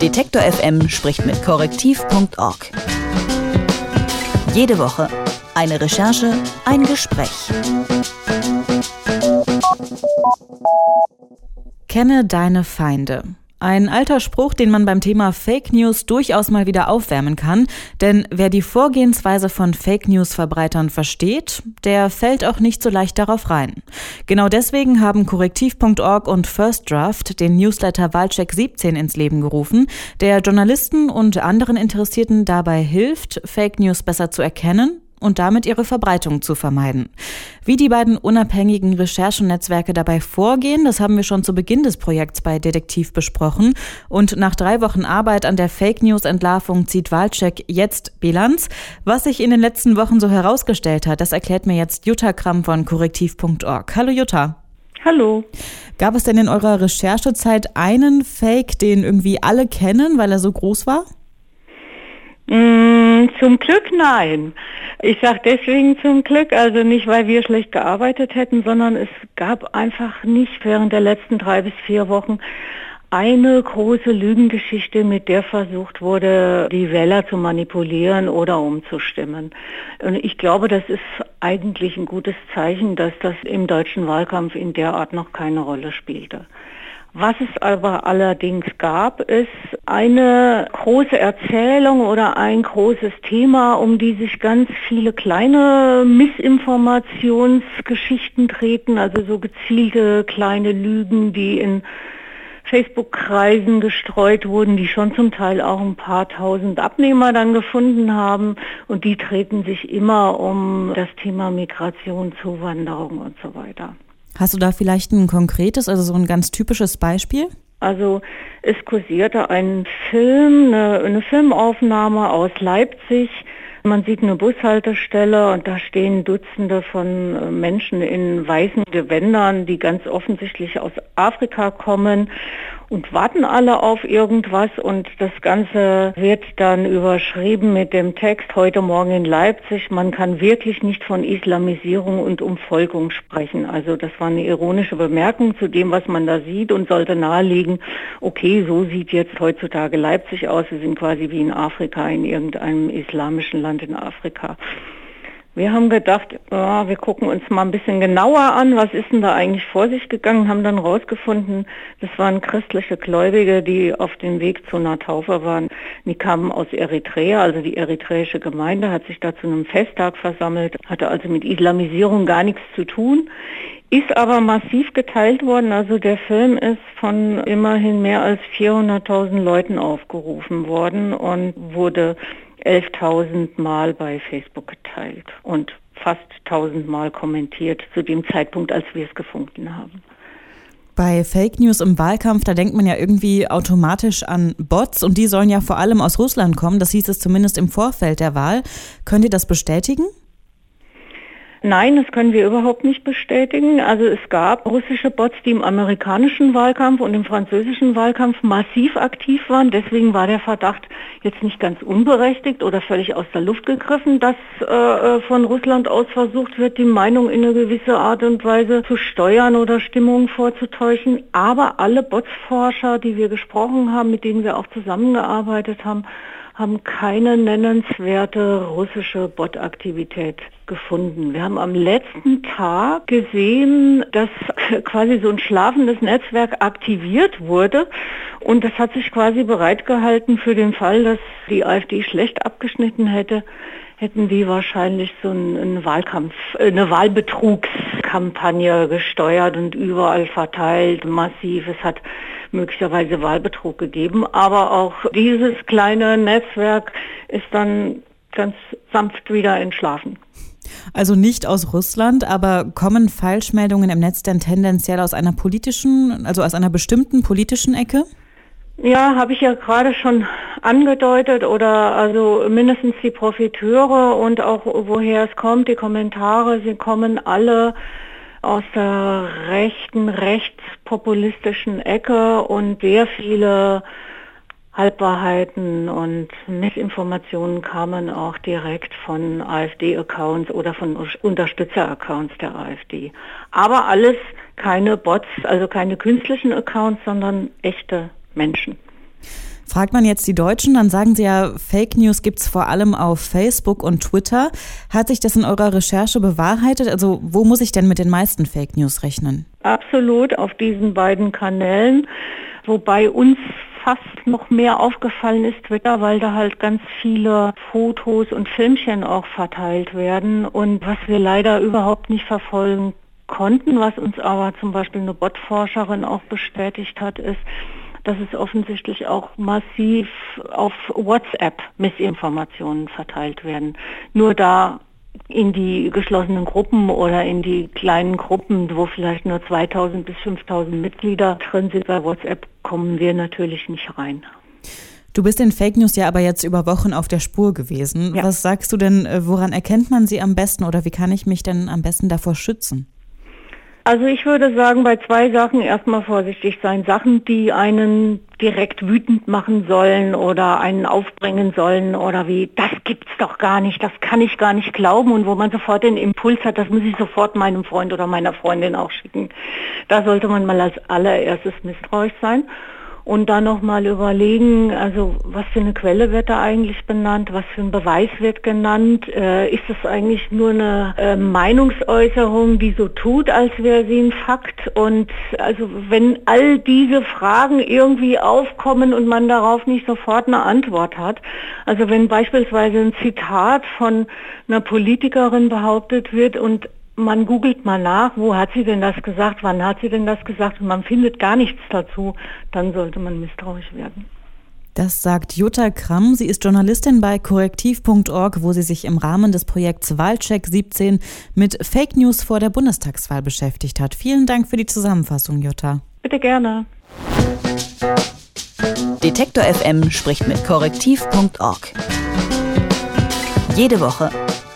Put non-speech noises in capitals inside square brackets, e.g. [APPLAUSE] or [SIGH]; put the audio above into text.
Detektor FM spricht mit korrektiv.org. Jede Woche eine Recherche, ein Gespräch. Kenne deine Feinde. Ein alter Spruch, den man beim Thema Fake News durchaus mal wieder aufwärmen kann, denn wer die Vorgehensweise von Fake News Verbreitern versteht, der fällt auch nicht so leicht darauf rein. Genau deswegen haben Korrektiv.org und First Draft den Newsletter Wahlcheck 17 ins Leben gerufen, der Journalisten und anderen Interessierten dabei hilft, Fake News besser zu erkennen und damit ihre Verbreitung zu vermeiden. Wie die beiden unabhängigen Recherchenetzwerke dabei vorgehen, das haben wir schon zu Beginn des Projekts bei Detektiv besprochen. Und nach drei Wochen Arbeit an der Fake News Entlarvung zieht Wahlcheck jetzt Bilanz. Was sich in den letzten Wochen so herausgestellt hat, das erklärt mir jetzt Jutta Kramm von korrektiv.org. Hallo Jutta. Hallo. Gab es denn in eurer Recherchezeit einen Fake, den irgendwie alle kennen, weil er so groß war? Mm, zum Glück nein. Ich sage deswegen zum Glück, also nicht, weil wir schlecht gearbeitet hätten, sondern es gab einfach nicht während der letzten drei bis vier Wochen eine große Lügengeschichte, mit der versucht wurde, die Wähler zu manipulieren oder umzustimmen. Und ich glaube, das ist eigentlich ein gutes Zeichen, dass das im deutschen Wahlkampf in der Art noch keine Rolle spielte. Was es aber allerdings gab, ist eine große Erzählung oder ein großes Thema, um die sich ganz viele kleine Missinformationsgeschichten treten, also so gezielte kleine Lügen, die in Facebook-Kreisen gestreut wurden, die schon zum Teil auch ein paar tausend Abnehmer dann gefunden haben. Und die treten sich immer um das Thema Migration, Zuwanderung und so weiter. Hast du da vielleicht ein konkretes, also so ein ganz typisches Beispiel? Also es kursierte ein Film, eine, eine Filmaufnahme aus Leipzig. Man sieht eine Bushaltestelle und da stehen Dutzende von äh, Menschen in weißen Gewändern, die ganz offensichtlich aus Afrika kommen und warten alle auf irgendwas und das Ganze wird dann überschrieben mit dem Text heute Morgen in Leipzig. Man kann wirklich nicht von Islamisierung und Umvolkung sprechen. Also das war eine ironische Bemerkung zu dem, was man da sieht und sollte nahelegen, okay, so sieht jetzt heutzutage Leipzig aus. Wir sind quasi wie in Afrika, in irgendeinem islamischen Land in Afrika. Wir haben gedacht, ja, wir gucken uns mal ein bisschen genauer an, was ist denn da eigentlich vor sich gegangen, haben dann rausgefunden, das waren christliche Gläubige, die auf dem Weg zu einer Taufe waren. Die kamen aus Eritrea, also die eritreische Gemeinde hat sich da zu einem Festtag versammelt, hatte also mit Islamisierung gar nichts zu tun, ist aber massiv geteilt worden. Also der Film ist von immerhin mehr als 400.000 Leuten aufgerufen worden und wurde 11.000 Mal bei Facebook geteilt und fast 1.000 Mal kommentiert zu dem Zeitpunkt, als wir es gefunden haben. Bei Fake News im Wahlkampf, da denkt man ja irgendwie automatisch an Bots und die sollen ja vor allem aus Russland kommen. Das hieß es zumindest im Vorfeld der Wahl. Könnt ihr das bestätigen? Nein, das können wir überhaupt nicht bestätigen. Also es gab russische Bots, die im amerikanischen Wahlkampf und im französischen Wahlkampf massiv aktiv waren. Deswegen war der Verdacht jetzt nicht ganz unberechtigt oder völlig aus der Luft gegriffen, dass äh, äh von Russland aus versucht wird, die Meinung in eine gewisse Art und Weise zu steuern oder Stimmungen vorzutäuschen. Aber alle Botsforscher, die wir gesprochen haben, mit denen wir auch zusammengearbeitet haben, haben keine nennenswerte russische Bot-Aktivität gefunden. Wir haben am letzten Tag gesehen, dass [LAUGHS] quasi so ein schlafendes Netzwerk aktiviert wurde und das hat sich quasi bereitgehalten für den Fall, dass die AfD schlecht abgeschnitten hätte hätten die wahrscheinlich so einen Wahlkampf, eine Wahlbetrugskampagne gesteuert und überall verteilt, massiv. Es hat möglicherweise Wahlbetrug gegeben. Aber auch dieses kleine Netzwerk ist dann ganz sanft wieder entschlafen. Also nicht aus Russland, aber kommen Falschmeldungen im Netz denn tendenziell aus einer politischen, also aus einer bestimmten politischen Ecke? Ja, habe ich ja gerade schon angedeutet oder also mindestens die Profiteure und auch woher es kommt, die Kommentare, sie kommen alle aus der rechten, rechtspopulistischen Ecke und sehr viele Halbwahrheiten und Missinformationen kamen auch direkt von AfD-Accounts oder von Unterstützer-Accounts der AfD. Aber alles keine Bots, also keine künstlichen Accounts, sondern echte Menschen. Fragt man jetzt die Deutschen, dann sagen sie ja, Fake News gibt es vor allem auf Facebook und Twitter. Hat sich das in eurer Recherche bewahrheitet? Also wo muss ich denn mit den meisten Fake News rechnen? Absolut auf diesen beiden Kanälen, wobei uns fast noch mehr aufgefallen ist Twitter, weil da halt ganz viele Fotos und Filmchen auch verteilt werden und was wir leider überhaupt nicht verfolgen konnten, was uns aber zum Beispiel eine Botforscherin auch bestätigt hat, ist, dass es offensichtlich auch massiv auf WhatsApp Missinformationen verteilt werden. Nur da in die geschlossenen Gruppen oder in die kleinen Gruppen, wo vielleicht nur 2000 bis 5000 Mitglieder drin sind bei WhatsApp, kommen wir natürlich nicht rein. Du bist den Fake News ja aber jetzt über Wochen auf der Spur gewesen. Ja. Was sagst du denn, äh, woran erkennt man sie am besten oder wie kann ich mich denn am besten davor schützen? Also ich würde sagen, bei zwei Sachen erstmal vorsichtig sein. Sachen, die einen direkt wütend machen sollen oder einen aufbringen sollen oder wie, das gibt's doch gar nicht, das kann ich gar nicht glauben und wo man sofort den Impuls hat, das muss ich sofort meinem Freund oder meiner Freundin auch schicken. Da sollte man mal als allererstes misstrauisch sein und dann nochmal überlegen, also was für eine Quelle wird da eigentlich benannt, was für ein Beweis wird genannt, äh, ist es eigentlich nur eine äh, Meinungsäußerung, die so tut, als wäre sie ein Fakt? Und also wenn all diese Fragen irgendwie aufkommen und man darauf nicht sofort eine Antwort hat, also wenn beispielsweise ein Zitat von einer Politikerin behauptet wird und man googelt mal nach, wo hat sie denn das gesagt, wann hat sie denn das gesagt und man findet gar nichts dazu, dann sollte man misstrauisch werden. Das sagt Jutta Kramm. Sie ist Journalistin bei korrektiv.org, wo sie sich im Rahmen des Projekts Wahlcheck 17 mit Fake News vor der Bundestagswahl beschäftigt hat. Vielen Dank für die Zusammenfassung, Jutta. Bitte gerne. Detektor FM spricht mit korrektiv.org. Jede Woche